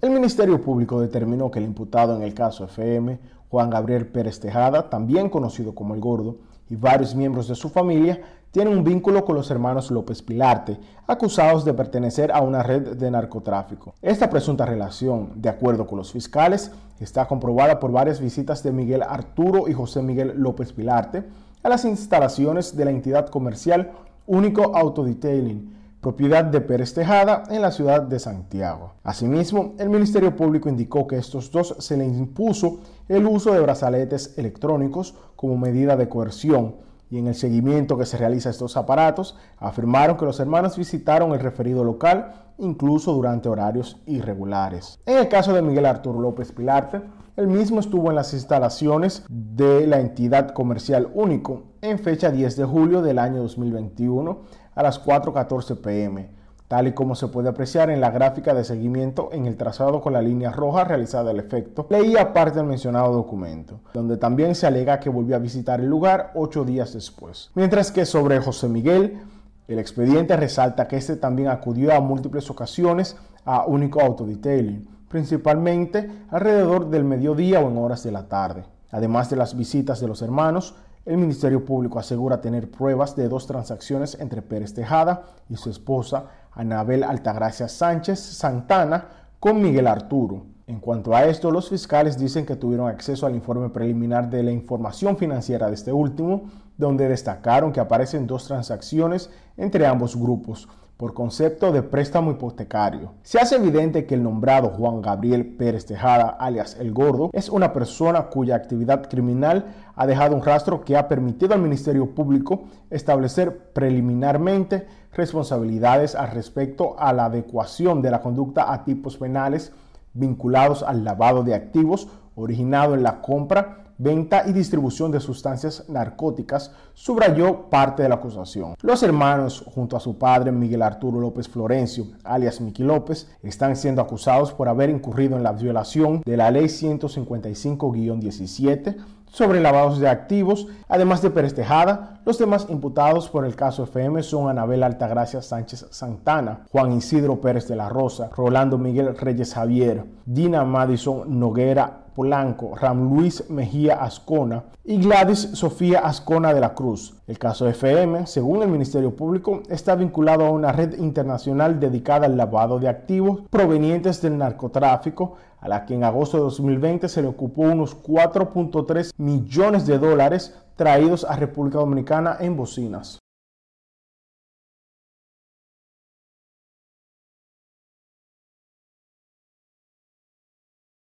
El Ministerio Público determinó que el imputado en el caso FM, Juan Gabriel Pérez Tejada, también conocido como El Gordo, y varios miembros de su familia tienen un vínculo con los hermanos López Pilarte, acusados de pertenecer a una red de narcotráfico. Esta presunta relación, de acuerdo con los fiscales, está comprobada por varias visitas de Miguel Arturo y José Miguel López Pilarte a las instalaciones de la entidad comercial Único Autodetailing, propiedad de Pérez Tejada en la ciudad de Santiago. Asimismo, el Ministerio Público indicó que a estos dos se les impuso el uso de brazaletes electrónicos como medida de coerción y en el seguimiento que se realiza a estos aparatos, afirmaron que los hermanos visitaron el referido local incluso durante horarios irregulares. En el caso de Miguel Arturo López Pilarte, el mismo estuvo en las instalaciones de la entidad comercial Único en fecha 10 de julio del año 2021 a las 4.14 pm, tal y como se puede apreciar en la gráfica de seguimiento en el trazado con la línea roja realizada al efecto, leía parte del mencionado documento, donde también se alega que volvió a visitar el lugar ocho días después. Mientras que sobre José Miguel, el expediente resalta que este también acudió a múltiples ocasiones a Único Autodetailing, principalmente alrededor del mediodía o en horas de la tarde. Además de las visitas de los hermanos, el Ministerio Público asegura tener pruebas de dos transacciones entre Pérez Tejada y su esposa Anabel Altagracia Sánchez Santana con Miguel Arturo. En cuanto a esto, los fiscales dicen que tuvieron acceso al informe preliminar de la información financiera de este último, donde destacaron que aparecen dos transacciones entre ambos grupos, por concepto de préstamo hipotecario. Se hace evidente que el nombrado Juan Gabriel Pérez Tejada, alias El Gordo, es una persona cuya actividad criminal ha dejado un rastro que ha permitido al Ministerio Público establecer preliminarmente responsabilidades al respecto a la adecuación de la conducta a tipos penales vinculados al lavado de activos originado en la compra venta y distribución de sustancias narcóticas, subrayó parte de la acusación. Los hermanos, junto a su padre Miguel Arturo López Florencio, alias Miki López, están siendo acusados por haber incurrido en la violación de la Ley 155-17 sobre lavados de activos, además de Pérez Tejada. Los demás imputados por el caso FM son Anabel Altagracia Sánchez Santana, Juan Isidro Pérez de la Rosa, Rolando Miguel Reyes Javier, Dina Madison Noguera Polanco, Ram Luis Mejía Ascona y Gladys Sofía Ascona de la Cruz. El caso FM, según el Ministerio Público, está vinculado a una red internacional dedicada al lavado de activos provenientes del narcotráfico, a la que en agosto de 2020 se le ocupó unos 4.3 millones de dólares traídos a República Dominicana en bocinas.